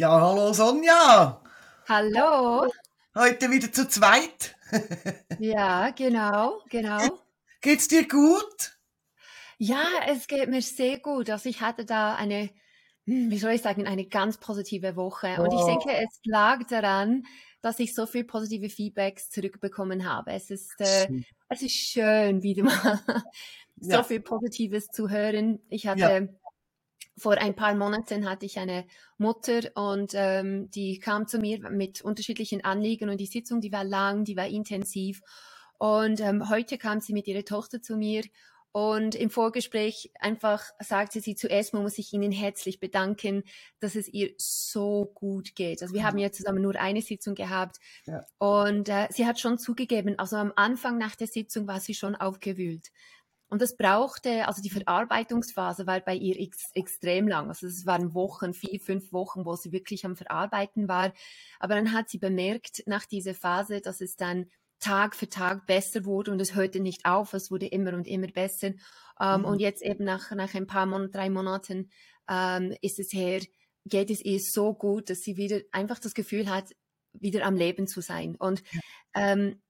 Ja, hallo Sonja. Hallo. Heute wieder zu zweit. ja, genau, genau. Geht's dir gut? Ja, es geht mir sehr gut. Also ich hatte da eine, hm, wie soll ich sagen, eine ganz positive Woche. Und ich Oh, denke, es lag daran, dass ich so viel positive Feedbacks zurückbekommen habe. Es ist, äh, schön. es ist schön, wieder mal so Ja, viel Positives zu hören. Ich ja. Vor ein paar Monaten hatte ich eine Mutter und ähm, die kam zu mir mit unterschiedlichen Anliegen und die Sitzung, die war lang, die war intensiv. Und ähm, heute kam sie mit ihrer Tochter zu mir und im Vorgespräch einfach sagte sie zuerst mal muss ich Ihnen herzlich bedanken, dass es ihr so gut geht. Also wir haben ja zusammen nur eine Sitzung gehabt Ja. und äh, sie hat schon zugegeben, also am Anfang nach der Sitzung war sie schon aufgewühlt. Und das brauchte, also die Verarbeitungsphase war bei ihr ex extrem lang. Also es waren Wochen, vier, fünf Wochen, wo sie wirklich am Verarbeiten war. Aber dann hat sie bemerkt nach dieser Phase, dass es dann Tag für Tag besser wurde und es hörte nicht auf, es wurde immer und immer besser. Ähm, Mhm. und jetzt eben nach, nach ein paar Monaten, drei Monaten ähm, ist es her, geht es ihr so gut, dass sie wieder einfach das Gefühl hat, wieder am Leben zu sein. Und ähm,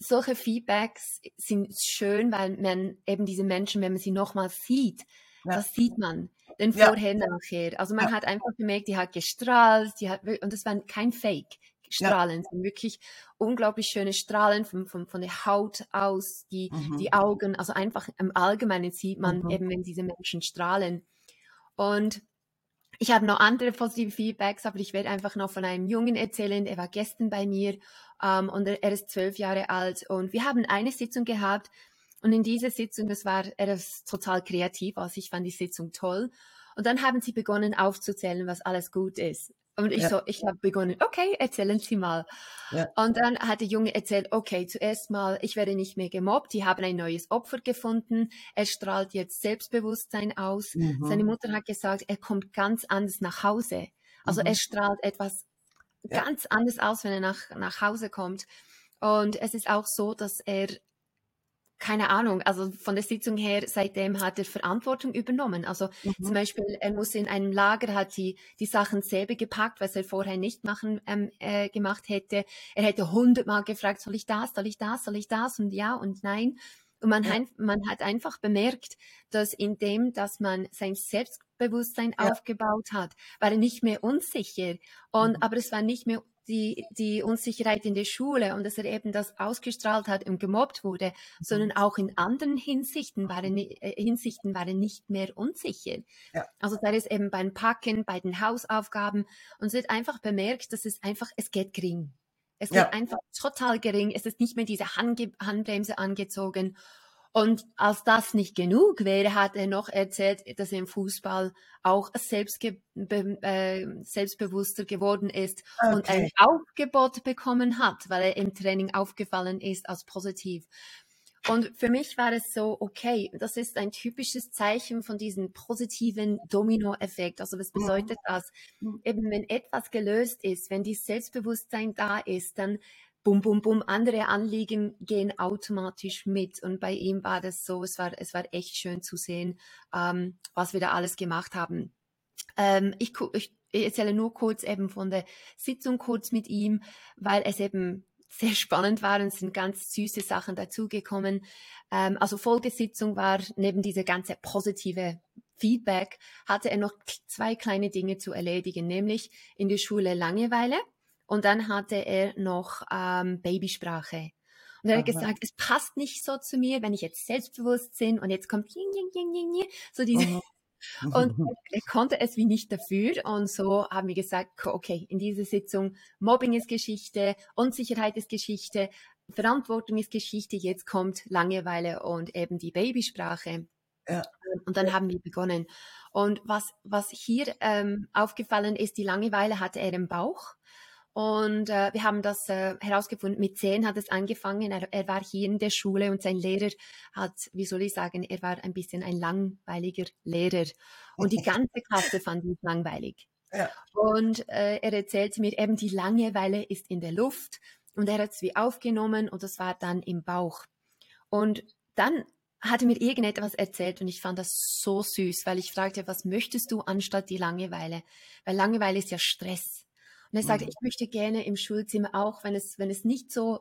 solche Feedbacks sind schön, weil man eben diese Menschen, wenn man sie nochmal sieht, Ja, das sieht man. Den ja, Vorher, nachher. Also man ja, hat einfach gemerkt, die hat gestrahlt, die hat, und das war kein Fake. ja. Strahlen, sondern wirklich unglaublich schöne Strahlen von, von, von der Haut aus, die, die Mhm. Augen, also einfach im Allgemeinen sieht man Mhm. eben, wenn diese Menschen strahlen. Und ich habe noch andere positive Feedbacks, aber ich werde einfach noch von einem Jungen erzählen. Er war gestern bei mir ähm, und er, er ist zwölf Jahre alt und wir haben eine Sitzung gehabt und in dieser Sitzung, das war, er ist total kreativ, also ich fand die Sitzung toll. Und dann haben sie begonnen aufzuzählen, was alles gut ist. Und ich Ja, so, ich habe begonnen, okay, erzählen Sie mal. ja. Und dann hat der Junge erzählt, okay, zuerst mal, ich werde nicht mehr gemobbt, die haben ein neues Opfer gefunden, er strahlt jetzt Selbstbewusstsein aus. Seine Mhm. Mutter hat gesagt, er kommt ganz anders nach Hause. Also er Mhm. strahlt etwas Ja, ganz anders aus, wenn er nach, nach Hause kommt. Und es ist auch so, dass er keine Ahnung, also von der Sitzung her, seitdem hat er Verantwortung übernommen. Also zum mhm. Beispiel, er muss in einem Lager, hat die, die Sachen selber gepackt, was er vorher nicht machen, ähm, äh, gemacht hätte. Er hätte hundertmal gefragt, soll ich das, soll ich das, soll ich das und ja und nein. Und man, Ja, hein- man hat einfach bemerkt, dass indem, dass man sein Selbstbewusstsein ja. aufgebaut hat, war er nicht mehr unsicher. Und, Mhm. aber es war nicht mehr die, die Unsicherheit in der Schule und dass er eben das ausgestrahlt hat und gemobbt wurde, Mhm. sondern auch in anderen Hinsichten war er, ni- äh, Hinsichten war er nicht mehr unsicher. Ja, Also sei es eben beim Packen, bei den Hausaufgaben und sie hat einfach bemerkt, dass es einfach, es geht gering. Es geht ja, einfach total gering. Es ist nicht mehr diese Handge Handbremse angezogen. Und als das nicht genug wäre, hat er noch erzählt, dass er im Fußball auch selbstge äh, selbstbewusster geworden ist und ein okay. Aufgebot bekommen hat, weil er im Training aufgefallen ist als positiv. Und für mich war es so, okay, das ist ein typisches Zeichen von diesem positiven Dominoeffekt. Also was Mhm. bedeutet das? Mhm. Eben wenn etwas gelöst ist, wenn dieses Selbstbewusstsein da ist, dann bum, bum, bum, andere Anliegen gehen automatisch mit. Und bei ihm war das so, es war, es war echt schön zu sehen, ähm, was wir da alles gemacht haben. Ähm, ich, ku- ich erzähle nur kurz eben von der Sitzung kurz mit ihm, weil es eben sehr spannend war und sind ganz süße Sachen dazugekommen. Ähm, also Folgesitzung war neben dieser ganze positive Feedback, hatte er noch zwei kleine Dinge zu erledigen, nämlich in der Schule Langeweile und dann hatte er noch ähm, Babysprache. Und er hat Aha. gesagt, es passt nicht so zu mir, wenn ich jetzt selbstbewusst bin und jetzt kommt jing, jing, jing, jing, jing, so diese Mhm. und er, er konnte es wie nicht dafür. Und so haben wir gesagt, okay, in dieser Sitzung, Mobbing ist Geschichte, Unsicherheit ist Geschichte, Verantwortung ist Geschichte, jetzt kommt Langeweile und eben die Babysprache. Ja, Und dann haben wir begonnen. Und was, was hier ähm, aufgefallen ist, die Langeweile hatte er im Bauch. Und äh, wir haben das äh, herausgefunden. Mit zehn hat es angefangen. Er, er war hier in der Schule und sein Lehrer hat, wie soll ich sagen, er war ein bisschen ein langweiliger Lehrer. Und die ganze Klasse fand ihn langweilig. ja, Und äh, er erzählte mir eben, die Langeweile ist in der Luft. Und er hat es wie aufgenommen und das war dann im Bauch. Und dann hatte mir irgendetwas erzählt und ich fand das so süß, weil ich fragte, was möchtest du anstatt die Langeweile? Weil Langeweile ist ja Stress. Und er sagte, Mhm. ich möchte gerne im Schulzimmer auch, wenn es, wenn es nicht so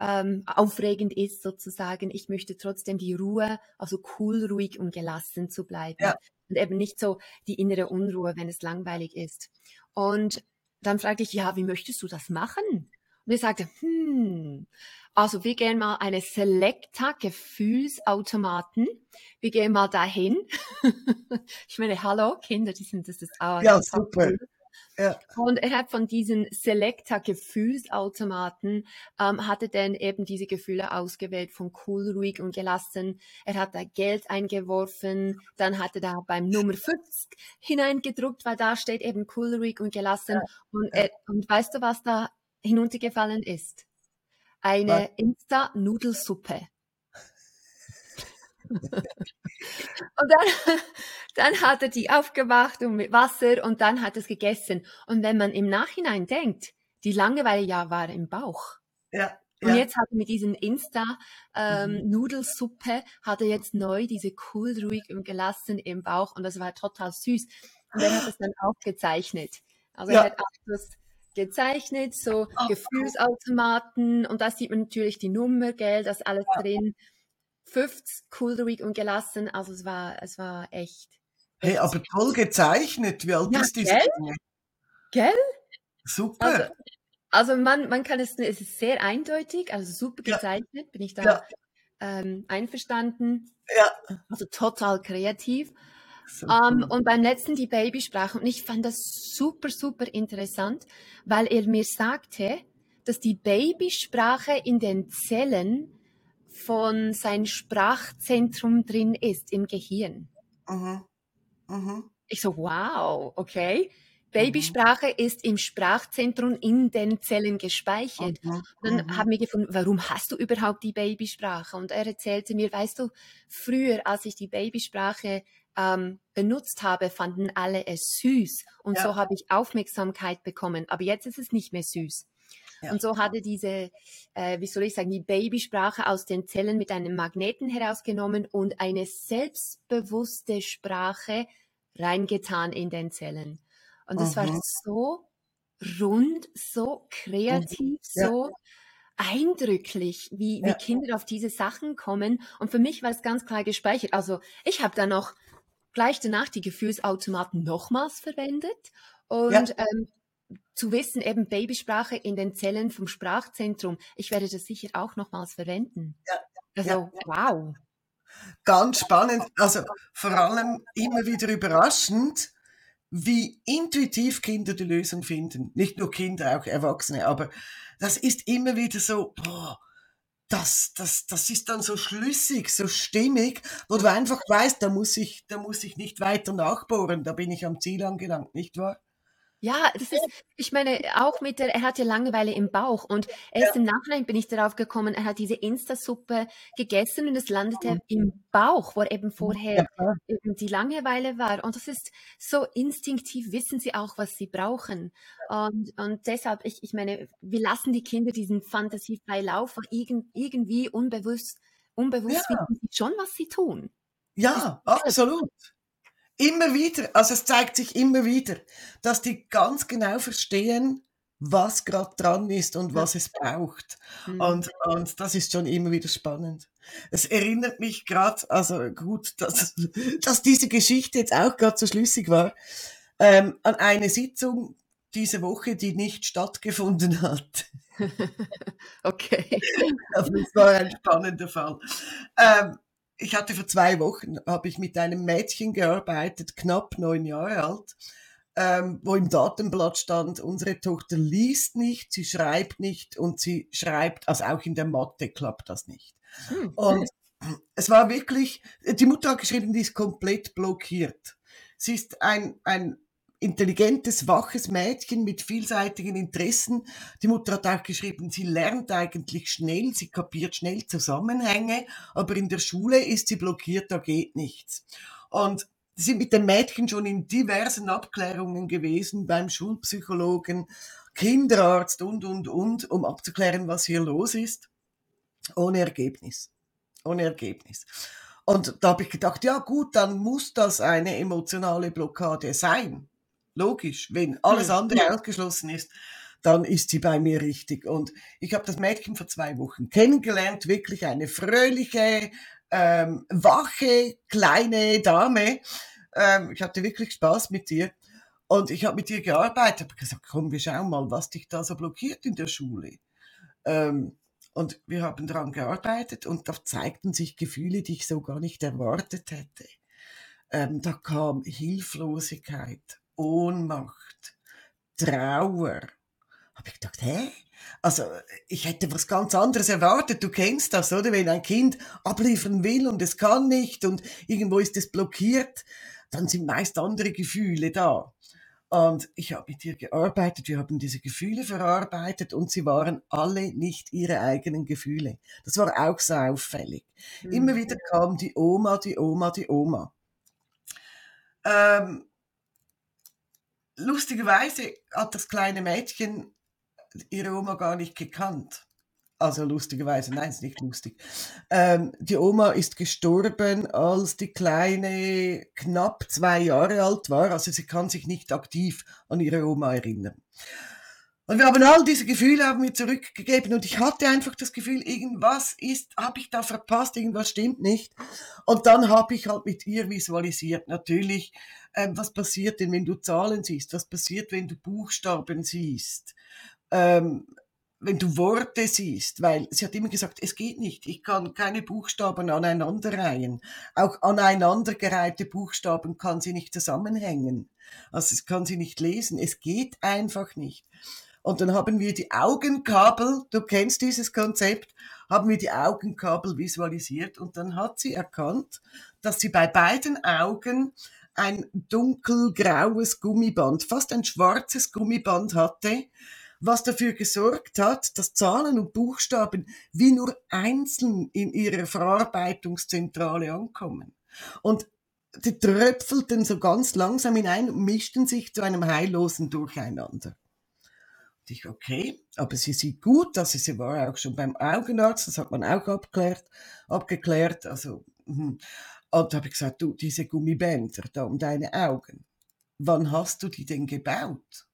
ähm, aufregend ist sozusagen, ich möchte trotzdem die Ruhe, also cool, ruhig und gelassen zu bleiben. Ja. Und eben nicht so die innere Unruhe, wenn es langweilig ist. Und dann fragte ich, ja, wie möchtest du das machen? Und er sagte, hm, also wir gehen mal eine Selecta Gefühlsautomaten. Wir gehen mal dahin. ich meine, hallo Kinder, die sind das ist auch Ja, super. cool. Ja. Und er hat von diesen Selecta Gefühlsautomaten ähm, hatte dann eben diese Gefühle ausgewählt von cool, ruhig und gelassen. Er hat da Geld eingeworfen, dann hat er da beim Nummer 50 hineingedruckt, weil da steht eben cool, ruhig und gelassen. Und, ja. er, und weißt du, was da hinuntergefallen ist? Eine Insta-Nudelsuppe. Und dann, dann hat er die aufgemacht und mit Wasser und dann hat er es gegessen. Und wenn man im Nachhinein denkt, die Langeweile ja war im Bauch. Ja. Und ja. jetzt hat er mit diesen Insta ähm, Mhm. Hat er jetzt neu diese cool, ruhig und gelassen im Bauch und das war total süß. Und er hat es dann aufgezeichnet. Also Ja. er hat auch das gezeichnet, so cool. Gefühlsautomaten und da sieht man natürlich die Nummer, gell, das alles Ja. drin. 50, cool, ruhig und gelassen. Also es war, es war echt. Hey, aber toll gezeichnet. Wie alt Ja, ist diese gell? Gell? Super. Also, also man, man kann es, es ist sehr eindeutig, also super Ja. gezeichnet, bin ich da Ja. ähm, einverstanden. Ja. Also total kreativ. So Ähm, und beim letzten die Babysprache, und ich fand das super, super interessant, weil er mir sagte, dass die Babysprache in den Zellen von sein Sprachzentrum drin ist im Gehirn. Mhm. Mhm. Ich so, wow, okay. Mhm. Babysprache ist im Sprachzentrum in den Zellen gespeichert. Mhm. Dann Mhm. haben wir gefunden, warum hast du überhaupt die Babysprache? Und er erzählte mir, weißt du, früher, als ich die Babysprache ähm, benutzt habe, fanden alle es süß. Und Ja. so habe ich Aufmerksamkeit bekommen. Aber jetzt ist es nicht mehr süß. Ja. Und so hatte diese, äh, wie soll ich sagen, die Babysprache aus den Zellen mit einem Magneten herausgenommen und eine selbstbewusste Sprache reingetan in den Zellen. Und das war Mhm. so rund, so kreativ, Ja. so eindrücklich, wie, wie Ja. Kinder auf diese Sachen kommen. Und für mich war es ganz klar gespeichert. Also ich habe dann noch gleich danach die Gefühlsautomaten nochmals verwendet. Und ähm, zu wissen, eben Babysprache in den Zellen vom Sprachzentrum, ich werde das sicher auch nochmals verwenden. Ja. Also, wow. Ganz spannend. Also vor allem immer wieder überraschend, wie intuitiv Kinder die Lösung finden. Nicht nur Kinder, auch Erwachsene. Aber das ist immer wieder so, boah, das, das, das ist dann so schlüssig, so stimmig, wo du einfach weißt, da muss ich, da muss ich nicht weiter nachbohren, da bin ich am Ziel angelangt, nicht wahr? Ja, das ist, ich meine, auch mit der, er hat ja Langeweile im Bauch und erst im Nachhinein bin ich darauf gekommen, er hat diese Insta-Suppe gegessen und es landete Mhm. im Bauch, wo eben vorher klar. eben die Langeweile war. Und das ist so instinktiv, wissen sie auch, was sie brauchen. Und, und deshalb, ich, ich meine, wir lassen die Kinder diesen fantasiefrei Lauf, irgend, irgendwie unbewusst, unbewusst Ja. wissen sie schon, was sie tun. Ja, absolut. Immer wieder, also es zeigt sich immer wieder, dass die ganz genau verstehen, was gerade dran ist und was es braucht. Mhm. Und, und das ist schon immer wieder spannend. Es erinnert mich gerade, also gut, dass, dass diese Geschichte jetzt auch gerade so schlüssig war, ähm, an eine Sitzung diese Woche, die nicht stattgefunden hat. okay. Aber es war ein spannender Fall. Ähm, ich hatte vor zwei Wochen, habe ich mit einem Mädchen gearbeitet, knapp neun Jahre alt, ähm, wo im Datenblatt stand, unsere Tochter liest nicht, sie schreibt nicht und sie schreibt, also auch in der Mathe klappt das nicht. Hm. Und es war wirklich, die Mutter hat geschrieben, die ist komplett blockiert. Sie ist ein, ein intelligentes, waches Mädchen mit vielseitigen Interessen. Die Mutter hat auch geschrieben, sie lernt eigentlich schnell, sie kapiert schnell Zusammenhänge, aber in der Schule ist sie blockiert, da geht nichts. Und sie sind mit dem Mädchen schon in diversen Abklärungen gewesen, beim Schulpsychologen, Kinderarzt und, und, und, um abzuklären, was hier los ist. Ohne Ergebnis. Ohne Ergebnis. Und da habe ich gedacht, ja gut, dann muss das eine emotionale Blockade sein. Logisch, wenn alles andere ja. ausgeschlossen ist, dann ist sie bei mir richtig. Und ich habe das Mädchen vor zwei Wochen kennengelernt, wirklich eine fröhliche, ähm, wache, kleine Dame. Ähm, ich hatte wirklich Spaß mit ihr. Und ich habe mit ihr gearbeitet, habe gesagt, komm, wir schauen mal, was dich da so blockiert in der Schule. Ähm, und wir haben daran gearbeitet und da zeigten sich Gefühle, die ich so gar nicht erwartet hätte. Ähm, da kam Hilflosigkeit, Ohnmacht, Trauer. Habe ich gedacht, hä? Also ich hätte was ganz anderes erwartet. Du kennst das, oder? Wenn ein Kind abliefern will und es kann nicht und irgendwo ist es blockiert, dann sind meist andere Gefühle da. Und ich habe mit ihr gearbeitet, wir haben diese Gefühle verarbeitet und sie waren alle nicht ihre eigenen Gefühle. Das war auch so auffällig. Mhm. Immer wieder kam die Oma, die Oma, die Oma. Ähm, lustigerweise hat das kleine Mädchen ihre Oma gar nicht gekannt. Also lustigerweise, nein, ist nicht lustig. Ähm, die Oma ist gestorben, als die Kleine knapp zwei Jahre alt war. Also sie kann sich nicht aktiv an ihre Oma erinnern. Und wir haben all diese Gefühle haben wir zurückgegeben und ich hatte einfach das Gefühl, irgendwas ist, habe ich da verpasst, irgendwas stimmt nicht. Und dann habe ich halt mit ihr visualisiert, natürlich, ähm, was passiert denn, wenn du Zahlen siehst, was passiert, wenn du Buchstaben siehst. Ähm, wenn du Worte siehst, weil sie hat immer gesagt, es geht nicht, ich kann keine Buchstaben aneinanderreihen. Auch aneinandergereihte Buchstaben kann sie nicht zusammenhängen. Also es kann sie nicht lesen. Es geht einfach nicht. Und dann haben wir die Augenkabel, du kennst dieses Konzept, haben wir die Augenkabel visualisiert und dann hat sie erkannt, dass sie bei beiden Augen ein dunkelgraues Gummiband, fast ein schwarzes Gummiband hatte, was dafür gesorgt hat, dass Zahlen und Buchstaben wie nur einzeln in ihrer Verarbeitungszentrale ankommen. Und die tröpfelten so ganz langsam hinein und mischten sich zu einem heillosen Durcheinander. Und ich, okay, aber sie sieht gut, also sie war auch schon beim Augenarzt, das hat man auch abklärt, abgeklärt, also, hm. Und da habe ich gesagt, du, diese Gummibänder da um deine Augen, wann hast du die denn gebaut?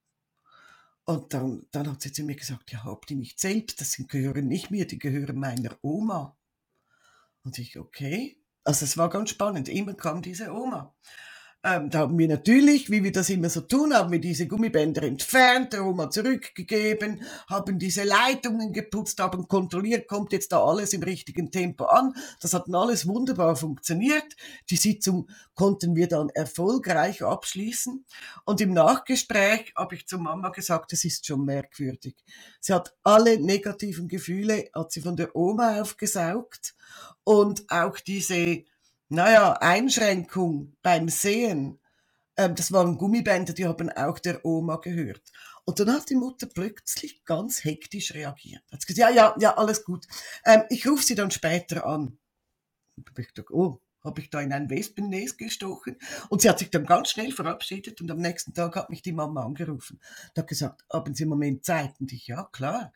Und dann, dann hat sie zu mir gesagt, ja, hab die nicht selbst, das gehören nicht mir, die gehören meiner Oma. Und ich, okay. Also es war ganz spannend, immer kam diese Oma. Ähm, da haben wir natürlich, wie wir das immer so tun, haben wir diese Gummibänder entfernt, der Oma zurückgegeben, haben diese Leitungen geputzt, haben kontrolliert, kommt jetzt da alles im richtigen Tempo an. Das hat alles wunderbar funktioniert. Die Sitzung konnten wir dann erfolgreich abschließen. Und im Nachgespräch habe ich zu Mama gesagt, es ist schon merkwürdig. Sie hat alle negativen Gefühle, hat sie von der Oma aufgesaugt und auch diese naja, Einschränkung beim Sehen, ähm, das waren Gummibänder, die haben auch der Oma gehört. Und dann hat die Mutter plötzlich ganz hektisch reagiert. Hat gesagt, ja, ja, ja, alles gut. Ähm, ich rufe sie dann später an. Und hab ich gedacht, oh, habe ich da in ein Wespennest gestochen. Und sie hat sich dann ganz schnell verabschiedet und am nächsten Tag hat mich die Mama angerufen. Und hat gesagt, haben Sie im Moment Zeit? Und ich, ja, klar.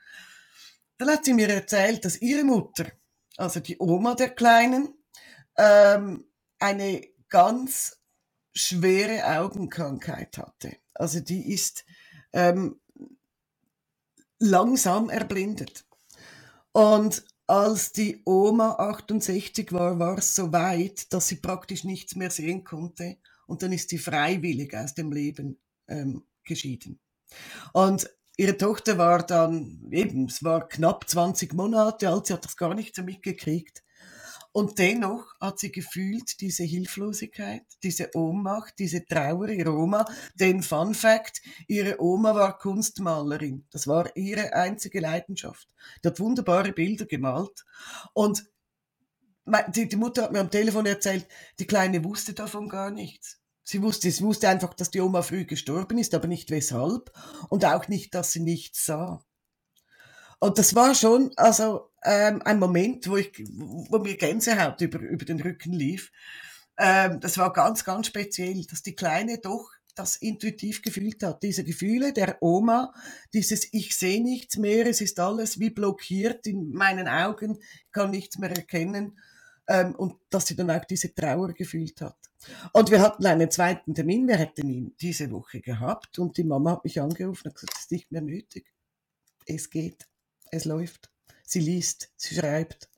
Dann hat sie mir erzählt, dass ihre Mutter, also die Oma der Kleinen, ähm, eine ganz schwere Augenkrankheit hatte. Also die ist ähm, langsam erblindet. Und als die Oma 68 war, war es so weit, dass sie praktisch nichts mehr sehen konnte. Und dann ist sie freiwillig aus dem Leben ähm, geschieden. Und ihre Tochter war dann eben, es war knapp 20 Monate alt, sie hat das gar nicht so mitgekriegt. Und dennoch hat sie gefühlt diese Hilflosigkeit, diese Ohnmacht, diese Trauer ihrer Oma. Denn Fun Fact, ihre Oma war Kunstmalerin. Das war ihre einzige Leidenschaft. Die hat wunderbare Bilder gemalt. Und die, Mutter hat mir am Telefon erzählt, die Kleine wusste davon gar nichts. Sie wusste, sie wusste einfach, dass die Oma früh gestorben ist, aber nicht weshalb. Und auch nicht, dass sie nichts sah. Und das war schon also ähm, ein Moment, wo ich, wo mir Gänsehaut über, über den Rücken lief. Ähm, das war ganz, ganz speziell, dass die Kleine doch das intuitiv gefühlt hat. Diese Gefühle der Oma, dieses Ich sehe nichts mehr, es ist alles wie blockiert in meinen Augen, kann nichts mehr erkennen. ähm, und dass sie dann auch diese Trauer gefühlt hat. Und wir hatten einen zweiten Termin, wir hätten ihn diese Woche gehabt und die Mama hat mich angerufen und gesagt, es ist nicht mehr nötig. Es geht, es läuft. Sie liest, sie schreibt,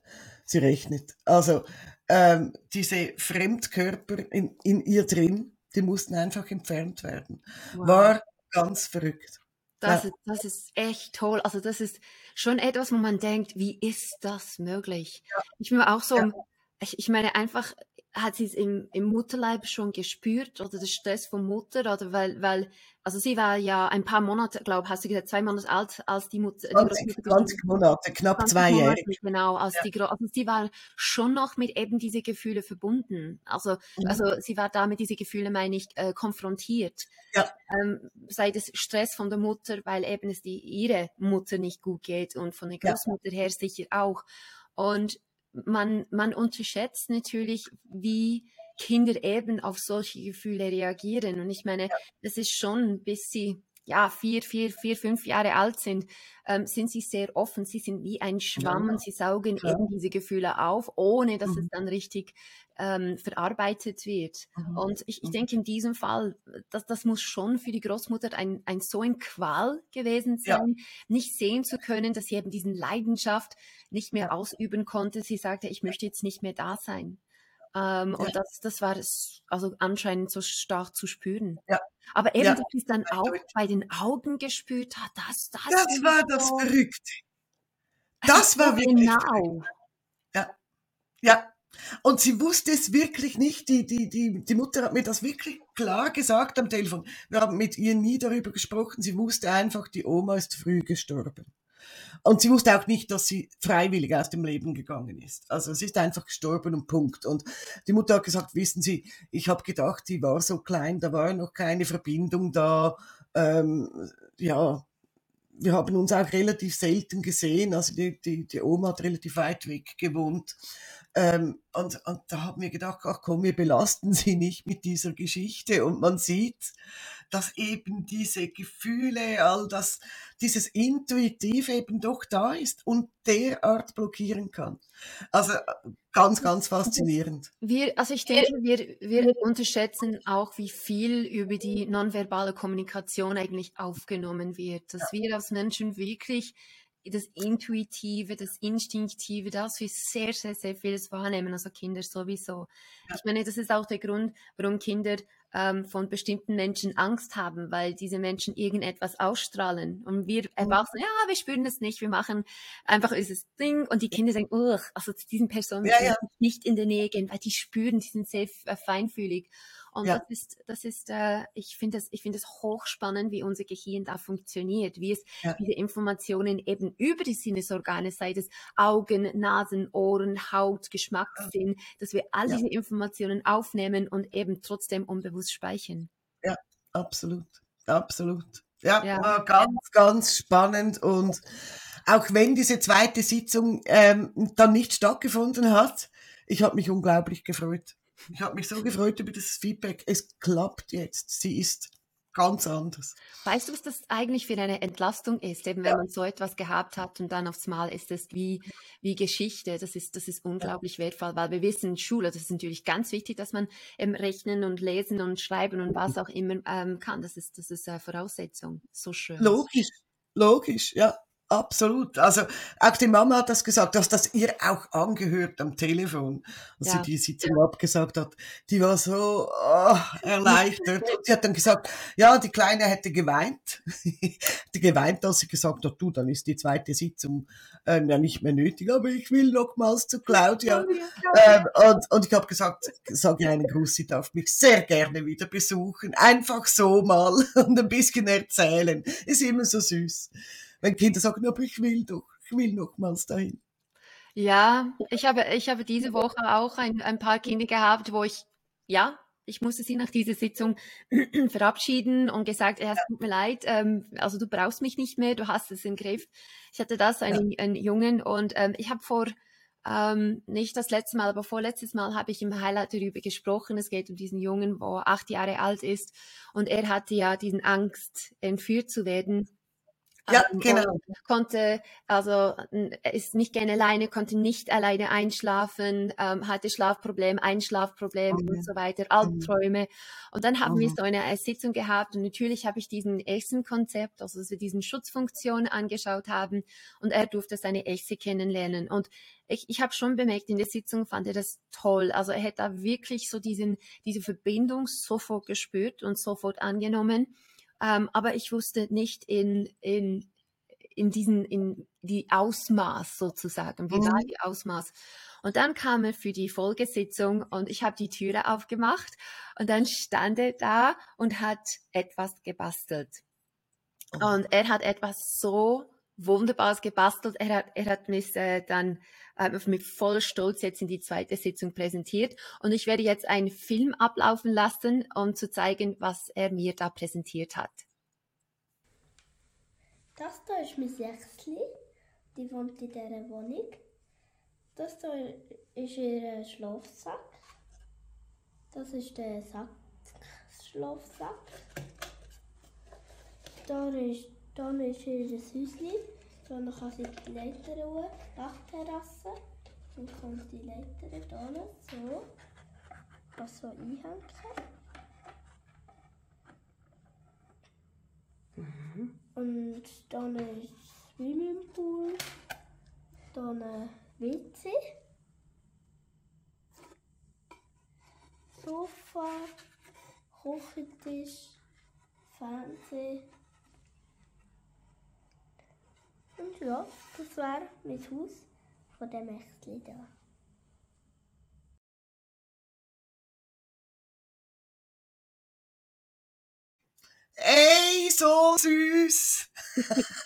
sie rechnet. Also ähm, diese Fremdkörper in, in ihr drin, die mussten einfach entfernt werden. Wow. War ganz verrückt. Das, ja. ist, das ist echt toll. Also das ist schon etwas, wo man denkt, wie ist das möglich? Ja. Ich bin auch so, ja. ich, ich meine einfach, hat sie es im, im Mutterleib schon gespürt oder der Stress von Mutter oder weil, weil, also sie war ja ein paar Monate, glaube hast du gesagt, zwei Monate alt, als die Mutter. 20, die 20 Monate, knapp zweijährig. Genau, als ja. die, also sie war schon noch mit eben diese Gefühle verbunden. Also, mhm. also sie war da mit diese Gefühle, meine ich, äh, konfrontiert. Ja. Ähm, sei das Stress von der Mutter, weil eben es die, ihre Mutter nicht gut geht und von der Großmutter ja. her sicher auch. Und man, man unterschätzt natürlich, wie Kinder eben auf solche Gefühle reagieren. Und ich meine, das ist schon, bis sie ja, vier, vier, vier, fünf Jahre alt sind, ähm, sind sie sehr offen. Sie sind wie ein Schwamm. Ja, sie saugen ja. eben diese Gefühle auf, ohne dass mhm. es dann richtig ähm, verarbeitet wird. Mhm. Und ich, ich mhm. denke in diesem Fall, das, das muss schon für die Großmutter ein, ein so ein Qual gewesen sein, ja. nicht sehen zu können, dass sie eben diesen Leidenschaft nicht mehr ausüben konnte. Sie sagte, ich möchte jetzt nicht mehr da sein. Ähm, ja. Und das, das war also anscheinend so stark zu spüren. Ja. Aber eben, ja. dass ich dann auch bei den Augen gespürt hat, das, das, das war das Verrückte. Das war wirklich. Genau. Ja. Ja. Und sie wusste es wirklich nicht. Die, die, die, die Mutter hat mir das wirklich klar gesagt am Telefon. Wir haben mit ihr nie darüber gesprochen. Sie wusste einfach, die Oma ist früh gestorben. Und sie wusste auch nicht, dass sie freiwillig aus dem Leben gegangen ist. Also sie ist einfach gestorben und Punkt. Und die Mutter hat gesagt, wissen Sie, ich habe gedacht, die war so klein, da war noch keine Verbindung da. Ähm, ja, wir haben uns auch relativ selten gesehen. Also die, die, die Oma hat relativ weit weg gewohnt. Ähm, und, und da haben wir gedacht, ach komm, wir belasten sie nicht mit dieser Geschichte. Und man sieht, dass eben diese Gefühle, all das, dieses Intuitiv eben doch da ist und derart blockieren kann. Also ganz, ganz faszinierend. Wir, also ich denke, wir, wir unterschätzen auch, wie viel über die nonverbale Kommunikation eigentlich aufgenommen wird. Dass ja. wir als Menschen wirklich das Intuitive, das Instinktive, das wir sehr, sehr, sehr vieles wahrnehmen, also Kinder sowieso. Ja. Ich meine, das ist auch der Grund, warum Kinder ähm, von bestimmten Menschen Angst haben, weil diese Menschen irgendetwas ausstrahlen. Und wir Erwachsene, ja, wir spüren das nicht, wir machen einfach dieses Ding und die Kinder sagen, oh, also zu diesen Personen ja, ja. nicht in der Nähe gehen, weil die spüren, die sind sehr äh, feinfühlig. Und ja. das ist, das ist, äh, ich finde es, ich finde es hochspannend, wie unser Gehirn da funktioniert, wie es ja. diese Informationen eben über die Sinnesorgane, sei es Augen, Nasen, Ohren, Haut, Geschmackssinn, dass wir all diese Informationen aufnehmen und eben trotzdem unbewusst speichern. Ja, absolut, absolut. Ja, ja. war ganz, ganz spannend und auch wenn diese zweite Sitzung ähm, dann nicht stattgefunden hat, ich habe mich unglaublich gefreut. Ich habe mich so gefreut über das Feedback. Es klappt jetzt. Sie ist ganz anders. Weißt du, was das eigentlich für eine Entlastung ist, eben wenn ja. man so etwas gehabt hat und dann aufs Mal ist es wie, wie Geschichte. Das ist, das ist unglaublich ja. wertvoll, weil wir wissen, Schule, das ist natürlich ganz wichtig, dass man ähm, rechnen und lesen und schreiben und was auch immer ähm, kann. Das ist, das ist eine Voraussetzung. So schön. Logisch, logisch, ja. Absolut. Also auch die Mama hat das gesagt, dass das ihr auch angehört am Telefon, als ja. sie die Sitzung abgesagt hat. Die war so oh, erleichtert. sie hat dann gesagt, ja, die Kleine hätte geweint. die geweint, als sie gesagt hat, du, dann ist die zweite Sitzung ähm, ja nicht mehr nötig, aber ich will nochmals zu Claudia. Ähm, und, und ich habe gesagt, sag ihr einen Gruß, sie darf mich sehr gerne wieder besuchen. Einfach so mal und ein bisschen erzählen. Ist immer so süß wenn Kinder sagen, aber ich will doch, ich will nochmals dahin. Ja, ich habe, ich habe diese Woche auch ein, ein paar Kinder gehabt, wo ich, ja, ich musste sie nach dieser Sitzung verabschieden und gesagt, ja, es tut mir leid, ähm, also du brauchst mich nicht mehr, du hast es im Griff. Ich hatte das, einen, ja. einen Jungen, und ähm, ich habe vor, ähm, nicht das letzte Mal, aber vorletztes Mal habe ich im Highlight darüber gesprochen. Es geht um diesen Jungen, wo acht Jahre alt ist und er hatte ja diesen Angst, entführt zu werden Ja, ähm, genau. Konnte, also ist nicht gerne alleine, konnte nicht alleine einschlafen, ähm, hatte Schlafprobleme, Einschlafprobleme mhm. und so weiter, Albträume. Und dann haben mhm. wir so eine Sitzung gehabt und natürlich habe ich diesen Echsen-Konzept, also dass wir diesen Schutzfunktion angeschaut haben und er durfte seine Echse kennenlernen. Und ich, ich habe schon bemerkt, in der Sitzung fand er das toll. Also er hat da wirklich so diesen, diese Verbindung sofort gespürt und sofort angenommen. Ähm, aber ich wusste nicht in, in, in diesen, in die Ausmaß sozusagen. Wie mhm. war die Ausmaß? Und dann kam er für die Folgesitzung und ich habe die Türe aufgemacht und dann stand er da und hat etwas gebastelt. Oh. Und er hat etwas so Wunderbares gebastelt. Er hat, er hat mich äh, dann äh, mit voller Stolz jetzt in die zweite Sitzung präsentiert. Und ich werde jetzt einen Film ablaufen lassen, um zu zeigen, was er mir da präsentiert hat. Das da ist mein Sechsli. Die wohnt in dieser Wohnung. Das da ist ihr Schlafsack. Das ist der Sack Schlafsack. Da ist dann ist hier ein Dann kann sie die Leiter hoch, Dachterrasse. Dann kommt die Leiter hier so. Kann so einhängen. Mhm. Und dann ist Swimmingpool. Dann ein WC. Sofa, Küchentisch, Fernseher. Und ja, das war mein Haus von dem Ächtli da. Ey, so süß!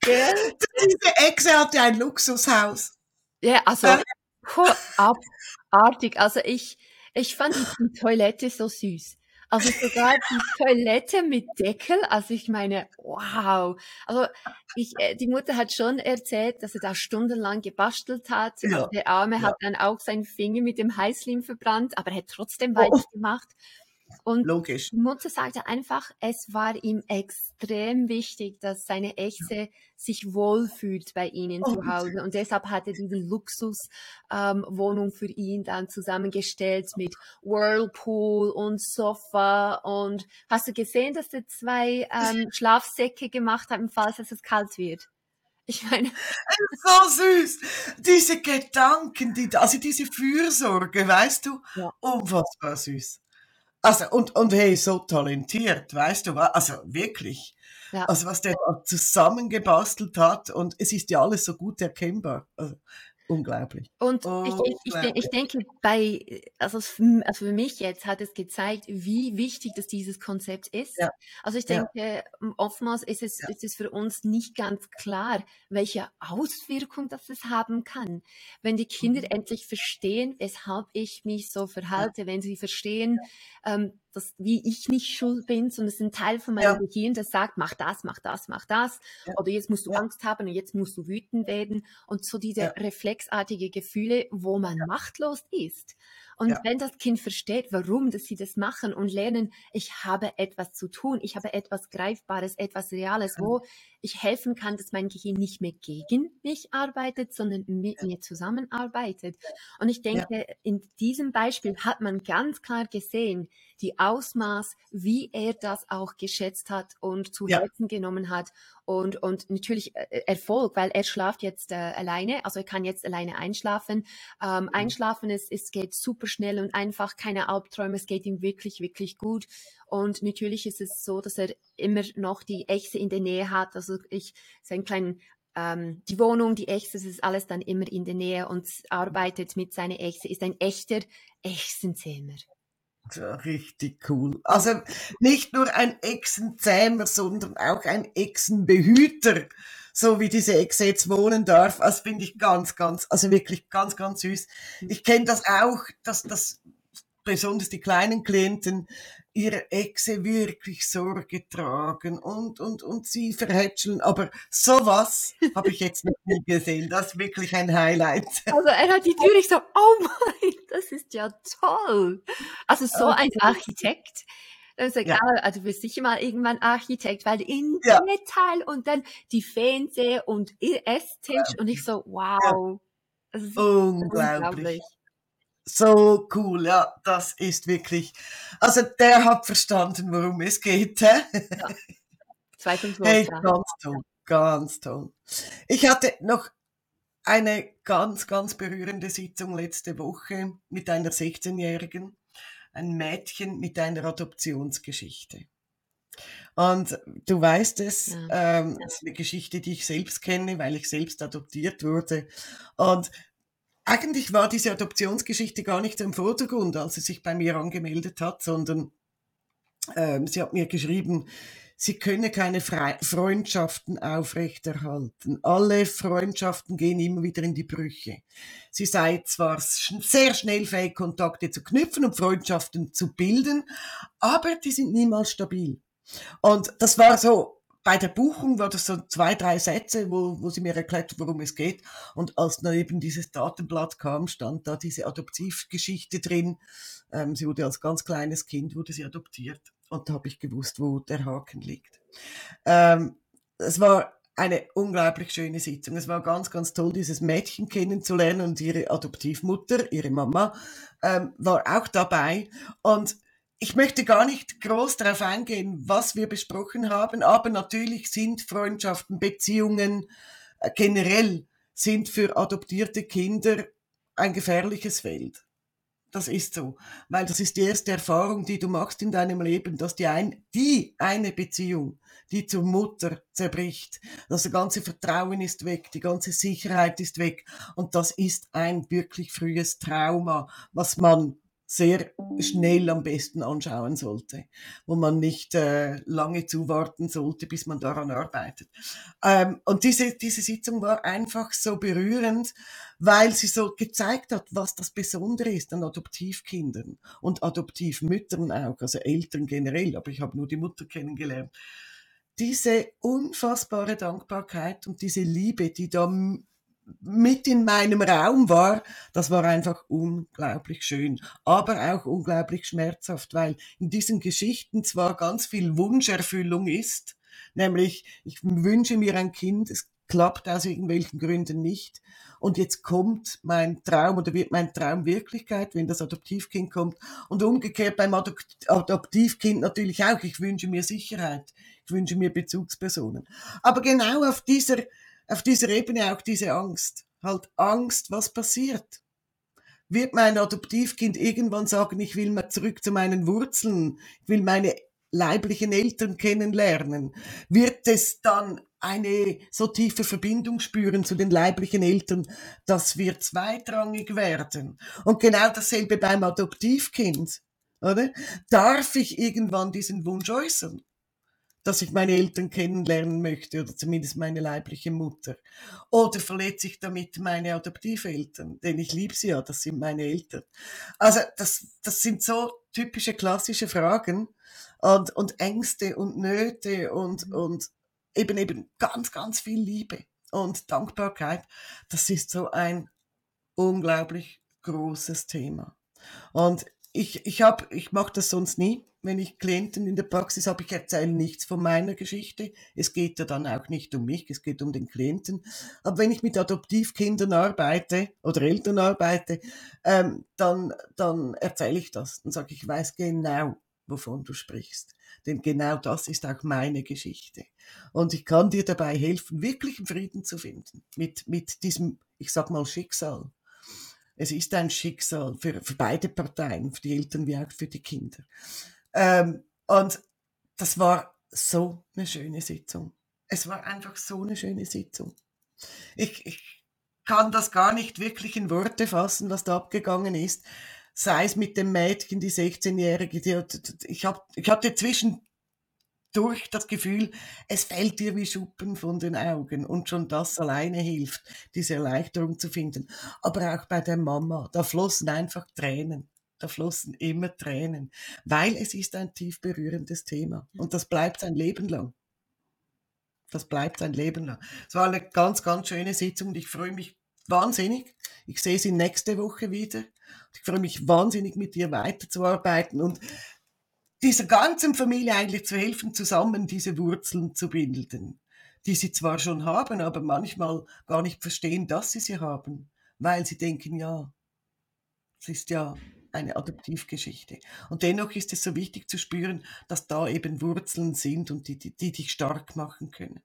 Gell? Diese Echse hat ja ein Luxushaus. Ja, also äh. abartig. Also ich, ich fand die Toilette so süß. Also sogar die Toilette mit Deckel. Also ich meine, wow. Also ich, äh, die Mutter hat schon erzählt, dass er da stundenlang gebastelt hat. Ja. Der Arme ja. hat dann auch seinen Finger mit dem Heißlim verbrannt, aber er hat trotzdem oh. Und Logisch. die Mutter sagte einfach, es war ihm extrem wichtig, dass seine Echse sich wohlfühlt bei ihnen oh, zu Hause. Und deshalb hat er diese Luxuswohnung ähm, für ihn dann zusammengestellt mit Whirlpool und Sofa. Und hast du gesehen, dass er zwei ähm, Schlafsäcke gemacht hat, falls es kalt wird? Ich meine. So süß. Diese Gedanken, die, also diese Fürsorge, weißt du? Ja. Unfassbar süß. Also, und, und hey, so talentiert, weißt du was? Also, wirklich. Ja. Also, was der zusammengebastelt hat und es ist ja alles so gut erkennbar. Also, unglaublich. Und unglaublich. Ich, ich, ich, denke, bei, also, also für mich jetzt hat es gezeigt, wie wichtig das dieses Konzept ist. Ja. Also ich denke, ja. oftmals ist es, ja. ist es für uns nicht ganz klar, welche Auswirkung das es haben kann. Wenn die Kinder mhm. endlich verstehen, weshalb ich mich so verhalte, wenn sie verstehen, ähm, dass, wie ich nicht schuld bin, sondern es ist ein Teil von meinem ja. Gehirn, das sagt, mach das, mach das, mach das. Ja. Oder jetzt musst du ja. Angst haben und jetzt musst du wütend werden. Und so diese reflexartige Gefühle, wo man machtlos ist. Und wenn das Kind versteht, warum dass sie das machen und lernen, ich habe etwas zu tun, ich habe etwas Greifbares, etwas Reales, wo ich helfen kann, dass mein Gehirn nicht mehr gegen mich arbeitet, sondern mit mir zusammenarbeitet. Und ich denke, ja. in diesem Beispiel hat man ganz klar gesehen, die Ausmaß, wie er das auch geschätzt hat und zu ja. Herzen genommen hat und, und natürlich äh, Erfolg, weil er schlaft jetzt äh, alleine, also er kann jetzt alleine einschlafen. Ähm, mhm. Einschlafen ist, es geht super schnell und einfach, keine Albträume, es geht ihm wirklich, wirklich gut. Und natürlich ist es so, dass er immer noch die Echse in der Nähe hat. Also ich, seinen kleinen ähm, die Wohnung, die Echse, das ist alles dann immer in der Nähe und arbeitet mit seiner Echse, ist ein echter Echsenzähmer. Richtig cool. Also nicht nur ein Echsenzähmer, sondern auch ein Echsenbehüter, so wie diese Echse jetzt wohnen darf. Das finde ich ganz, ganz, also wirklich ganz, ganz süß. Ich kenne das auch, dass das besonders die kleinen Klienten ihre Echse wirklich Sorge tragen und, und, und sie verhätscheln. Aber sowas habe ich jetzt noch nie gesehen. Das ist wirklich ein Highlight. Also er hat die Tür, ich so, oh mein, das ist ja toll. Also so ein Architekt, Dann sagt Ja. ah, also du bist sicher mal irgendwann Architekt, weil in Ja. Detail und dann die Fernseher und Esstisch und ich so, wow. Das ist Unglaublich. So cool, ja, das ist wirklich. Also der hat verstanden, worum es geht. Hä? Zweifellos, Hey, ja. ganz toll, ganz toll. Ich hatte noch eine ganz, ganz berührende Sitzung letzte Woche mit einer 16-Jährigen, ein Mädchen mit einer Adoptionsgeschichte. Und du weißt es, ähm, das ist eine Geschichte, die ich selbst kenne, weil ich selbst adoptiert wurde. Und eigentlich war diese Adoptionsgeschichte gar nicht im Vordergrund, als sie sich bei mir angemeldet hat, sondern ähm, sie hat mir geschrieben, sie könne keine Fre Freundschaften aufrechterhalten. Alle Freundschaften gehen immer wieder in die Brüche. Sie sei zwar sehr schnell fähig, Kontakte zu knüpfen und Freundschaften zu bilden, aber die sind niemals stabil. Und das war so, bei der Buchung war das so zwei, drei Sätze, wo, wo sie mir erklärt, worum es geht. Und als dann eben dieses Datenblatt kam, stand da diese Adoptivgeschichte drin. Ähm, sie wurde als ganz kleines Kind, wurde sie adoptiert. Und da habe ich gewusst, wo der Haken liegt. Ähm, es war eine unglaublich schöne Sitzung. Es war ganz, ganz toll, dieses Mädchen kennenzulernen und ihre Adoptivmutter, ihre Mama, ähm, war auch dabei. Und ich möchte gar nicht groß darauf eingehen, was wir besprochen haben, aber natürlich sind Freundschaften, Beziehungen äh, generell sind für adoptierte Kinder ein gefährliches Feld. Das ist so, weil das ist die erste Erfahrung, die du machst in deinem Leben, dass die, ein, die eine Beziehung, die zur Mutter zerbricht, das ganze Vertrauen ist weg, die ganze Sicherheit ist weg und das ist ein wirklich frühes Trauma, was man sehr schnell am besten anschauen sollte, wo man nicht äh, lange zuwarten sollte, bis man daran arbeitet. Ähm, und diese, diese Sitzung war einfach so berührend, weil sie so gezeigt hat, was das Besondere ist an Adoptivkindern und Adoptivmüttern auch, also Eltern generell, aber ich habe nur die Mutter kennengelernt. Diese unfassbare Dankbarkeit und diese Liebe, die da mit in meinem Raum war, das war einfach unglaublich schön, aber auch unglaublich schmerzhaft, weil in diesen Geschichten zwar ganz viel Wunscherfüllung ist, nämlich ich wünsche mir ein Kind, es klappt aus irgendwelchen Gründen nicht und jetzt kommt mein Traum oder wird mein Traum Wirklichkeit, wenn das Adoptivkind kommt. Und umgekehrt beim Adoptivkind natürlich auch, ich wünsche mir Sicherheit, ich wünsche mir Bezugspersonen. Aber genau auf dieser auf dieser Ebene auch diese Angst. Halt Angst, was passiert. Wird mein Adoptivkind irgendwann sagen, ich will mal zurück zu meinen Wurzeln, ich will meine leiblichen Eltern kennenlernen? Wird es dann eine so tiefe Verbindung spüren zu den leiblichen Eltern, dass wir zweitrangig werden? Und genau dasselbe beim Adoptivkind, oder? Darf ich irgendwann diesen Wunsch äußern? Dass ich meine Eltern kennenlernen möchte oder zumindest meine leibliche Mutter. Oder verletze ich damit meine Adoptiveltern? Denn ich liebe sie ja, das sind meine Eltern. Also das, das sind so typische klassische Fragen und, und Ängste und Nöte und, und eben eben ganz, ganz viel Liebe und Dankbarkeit. Das ist so ein unglaublich großes Thema. Und ich, ich, hab, ich mache das sonst nie wenn ich Klienten in der Praxis habe, ich erzähle nichts von meiner Geschichte. Es geht ja dann auch nicht um mich, es geht um den Klienten. Aber wenn ich mit Adoptivkindern arbeite oder Eltern arbeite, ähm, dann, dann erzähle ich das. Dann sage ich, ich weiß genau, wovon du sprichst. Denn genau das ist auch meine Geschichte. Und ich kann dir dabei helfen, wirklichen Frieden zu finden mit, mit diesem, ich sag mal, Schicksal. Es ist ein Schicksal für, für beide Parteien, für die Eltern wie auch für die Kinder. Ähm, und das war so eine schöne Sitzung. Es war einfach so eine schöne Sitzung. Ich, ich kann das gar nicht wirklich in Worte fassen, was da abgegangen ist. Sei es mit dem Mädchen, die 16-Jährige, die, ich, hab, ich hatte zwischendurch das Gefühl, es fällt dir wie Schuppen von den Augen und schon das alleine hilft, diese Erleichterung zu finden. Aber auch bei der Mama, da flossen einfach Tränen da flossen immer Tränen, weil es ist ein tief berührendes Thema und das bleibt ein Leben lang. Das bleibt ein Leben lang. Es war eine ganz, ganz schöne Sitzung und ich freue mich wahnsinnig. Ich sehe Sie nächste Woche wieder. Ich freue mich wahnsinnig, mit dir weiterzuarbeiten und dieser ganzen Familie eigentlich zu helfen, zusammen diese Wurzeln zu bilden, die sie zwar schon haben, aber manchmal gar nicht verstehen, dass sie sie haben, weil sie denken, ja, es ist ja eine Adoptivgeschichte. Und dennoch ist es so wichtig zu spüren, dass da eben Wurzeln sind und die, die, die dich stark machen können.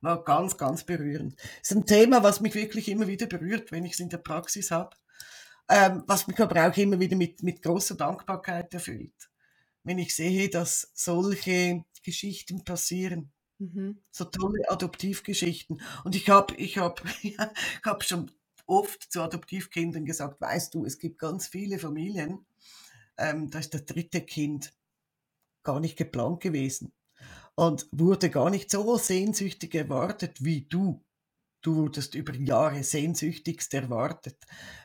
War ganz, ganz berührend. Das ist ein Thema, was mich wirklich immer wieder berührt, wenn ich es in der Praxis habe, ähm, was mich aber auch immer wieder mit, mit großer Dankbarkeit erfüllt. Wenn ich sehe, dass solche Geschichten passieren. Mhm. So tolle Adoptivgeschichten. Und ich habe ich hab, ich hab schon oft zu Adoptivkindern gesagt, weißt du, es gibt ganz viele Familien, ähm, da ist das dritte Kind gar nicht geplant gewesen und wurde gar nicht so sehnsüchtig erwartet wie du. Du wurdest über Jahre sehnsüchtigst erwartet.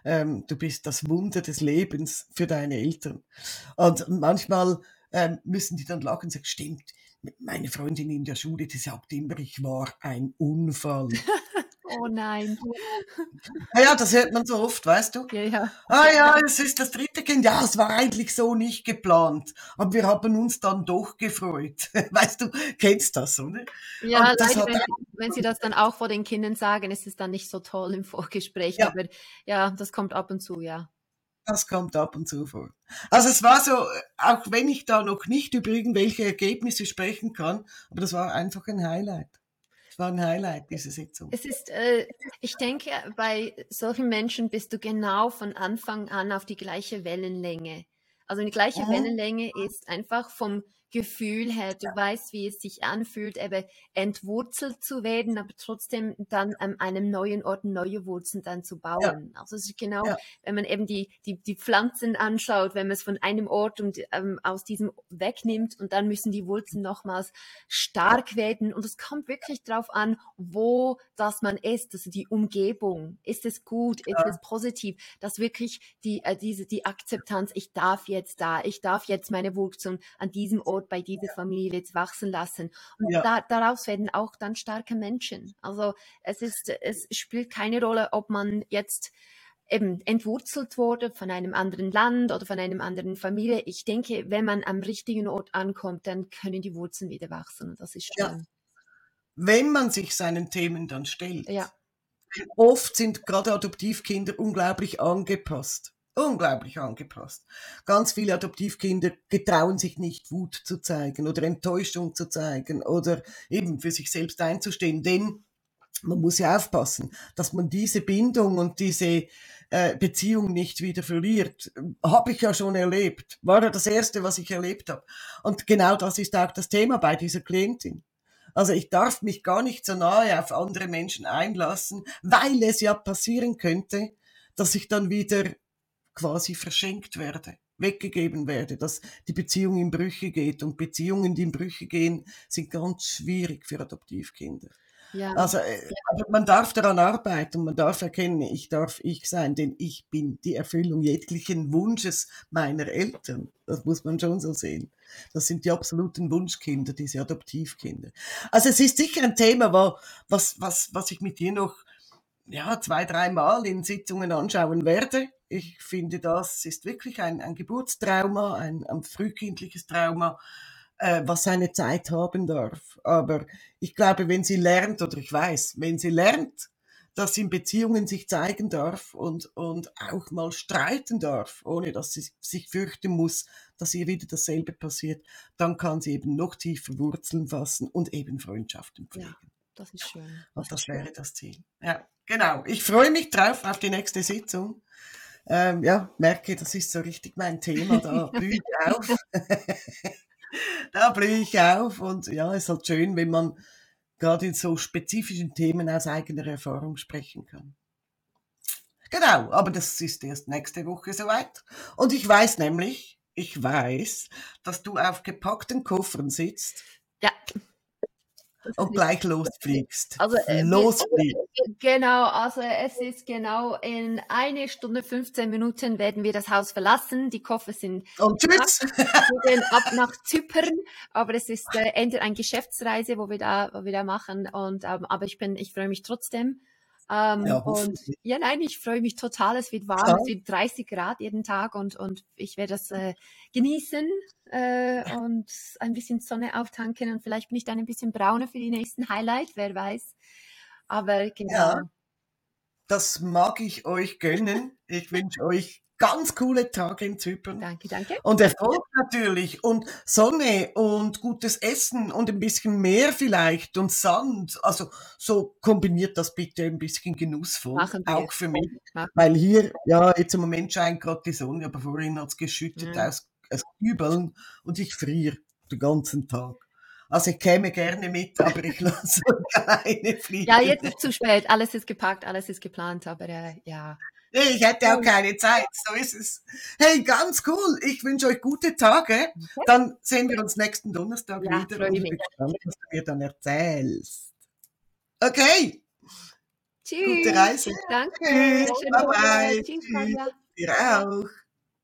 Ähm, du bist das Wunder des Lebens für deine Eltern. Und manchmal ähm, müssen die dann lachen und sagen, stimmt, meine Freundin in der Schule, die sagt immer, ich war ein Unfall. Oh nein. Ja, das hört man so oft, weißt du? Ja, ja. Ah ja, es ist das dritte Kind. Ja, es war eigentlich so nicht geplant. Aber wir haben uns dann doch gefreut. Weißt du, kennst das, oder? Ja, leider, wenn, wenn, Sie das dann auch vor den Kindern sagen, ist es dann nicht so toll im Vorgespräch. Ja. Aber ja, das kommt ab und zu, ja. Das kommt ab und zu vor. Also es war so, auch wenn ich da noch nicht über irgendwelche Ergebnisse sprechen kann, aber das war einfach ein Highlight. Es war ein Highlight, diese Sitzung. Es ist, äh, ich denke, bei solchen Menschen bist du genau von Anfang an auf die gleiche Wellenlänge. Also die gleiche mhm. Wellenlänge ist einfach vom Gefühl her, du weißt, wie es sich anfühlt, eben entwurzelt zu werden, aber trotzdem dann an einem neuen Ort neue Wurzeln dann zu bauen. Ja. Also es ist genau, ja. wenn man eben die, die, die Pflanzen anschaut, wenn man es von einem Ort und ähm, aus diesem wegnimmt und dann müssen die Wurzeln nochmals stark werden und es kommt wirklich darauf an, wo das man ist, also die Umgebung. Ist es gut, ist ja. es positiv, dass wirklich die, äh, diese, die Akzeptanz, ich darf jetzt da, ich darf jetzt meine Wurzeln an diesem Ort Ort bei dieser Familie jetzt wachsen lassen. Und ja. da, daraus werden auch dann starke Menschen. Also es ist, es spielt keine Rolle, ob man jetzt eben entwurzelt wurde von einem anderen Land oder von einer anderen Familie. Ich denke, wenn man am richtigen Ort ankommt, dann können die Wurzeln wieder wachsen und das ist schön. Ja. Wenn man sich seinen Themen dann stellt. Ja. Oft sind gerade Adoptivkinder unglaublich angepasst unglaublich angepasst. Ganz viele Adoptivkinder getrauen sich nicht, Wut zu zeigen oder Enttäuschung zu zeigen oder eben für sich selbst einzustehen, denn man muss ja aufpassen, dass man diese Bindung und diese äh, Beziehung nicht wieder verliert. Habe ich ja schon erlebt. War ja das Erste, was ich erlebt habe. Und genau das ist auch das Thema bei dieser Klientin. Also ich darf mich gar nicht so nahe auf andere Menschen einlassen, weil es ja passieren könnte, dass ich dann wieder quasi verschenkt werde, weggegeben werde, dass die Beziehung in Brüche geht. Und Beziehungen, die in Brüche gehen, sind ganz schwierig für Adoptivkinder. Ja. Also äh, man darf daran arbeiten, man darf erkennen, ich darf ich sein, denn ich bin die Erfüllung jeglichen Wunsches meiner Eltern. Das muss man schon so sehen. Das sind die absoluten Wunschkinder, diese Adoptivkinder. Also es ist sicher ein Thema, was, was, was ich mit dir noch ja, zwei, dreimal in Sitzungen anschauen werde ich finde, das ist wirklich ein, ein Geburtstrauma, ein, ein frühkindliches Trauma, äh, was seine Zeit haben darf. Aber ich glaube, wenn sie lernt, oder ich weiß, wenn sie lernt, dass sie in Beziehungen sich zeigen darf und, und auch mal streiten darf, ohne dass sie sich fürchten muss, dass ihr wieder dasselbe passiert, dann kann sie eben noch tiefer Wurzeln fassen und eben Freundschaften pflegen. Ja, das ist schön. Und das wäre das Ziel. Ja, genau. Ich freue mich drauf auf die nächste Sitzung ähm, ja, merke, das ist so richtig mein Thema, da blühe ich auf. da blühe ich auf und ja, es ist halt schön, wenn man gerade in so spezifischen Themen aus eigener Erfahrung sprechen kann. Genau, aber das ist erst nächste Woche soweit. Und ich weiß nämlich, ich weiß, dass du auf gepackten Koffern sitzt. Ja und gleich losfliegst. Also, äh, losfliegst. Genau, also es ist genau in eine Stunde 15 Minuten werden wir das Haus verlassen. Die Koffer sind und tschüss. wir gehen ab nach Zypern, aber es ist äh, entweder eine Geschäftsreise, wo wir da, wo wir da machen. Und ähm, aber ich bin, ich freue mich trotzdem. Ähm, Ja, und ja, nein, ich freue mich total. Es wird warm, Ja. es wird 30 Grad jeden Tag und, und ich werde das äh, genießen äh, und ein bisschen Sonne auftanken und vielleicht bin ich dann ein bisschen brauner für die nächsten Highlight, wer weiß. Aber genau. Ja. Das mag ich euch gönnen. Ich wünsche euch ganz coole Tage in Zypern. Danke, danke. Und Erfolg natürlich und Sonne und gutes Essen und ein bisschen Meer vielleicht und Sand. Also so kombiniert das bitte ein bisschen genussvoll. Machen wir. Auch für mich. Machen Weil hier, ja, jetzt im Moment scheint gerade die Sonne, aber vorhin hat es geschüttet Ja. aus, aus Kübeln und ich friere den ganzen Tag. Also ich käme gerne mit, aber ich lasse alleine fliegen. Ja, jetzt ist zu spät. Alles ist gepackt, alles ist geplant, aber äh, ja. Nee, ich hätte auch keine Zeit, so ist es. Hey, ganz cool. Ich wünsche euch gute Tage. Dann sehen wir uns nächsten Donnerstag Ja, wieder und ich bin gespannt, was du mir dann erzählst. Okay, Tschüss. gute Reise. Danke. Tschüss. Bye bye. Tschüss, Tschüss. Dir auch.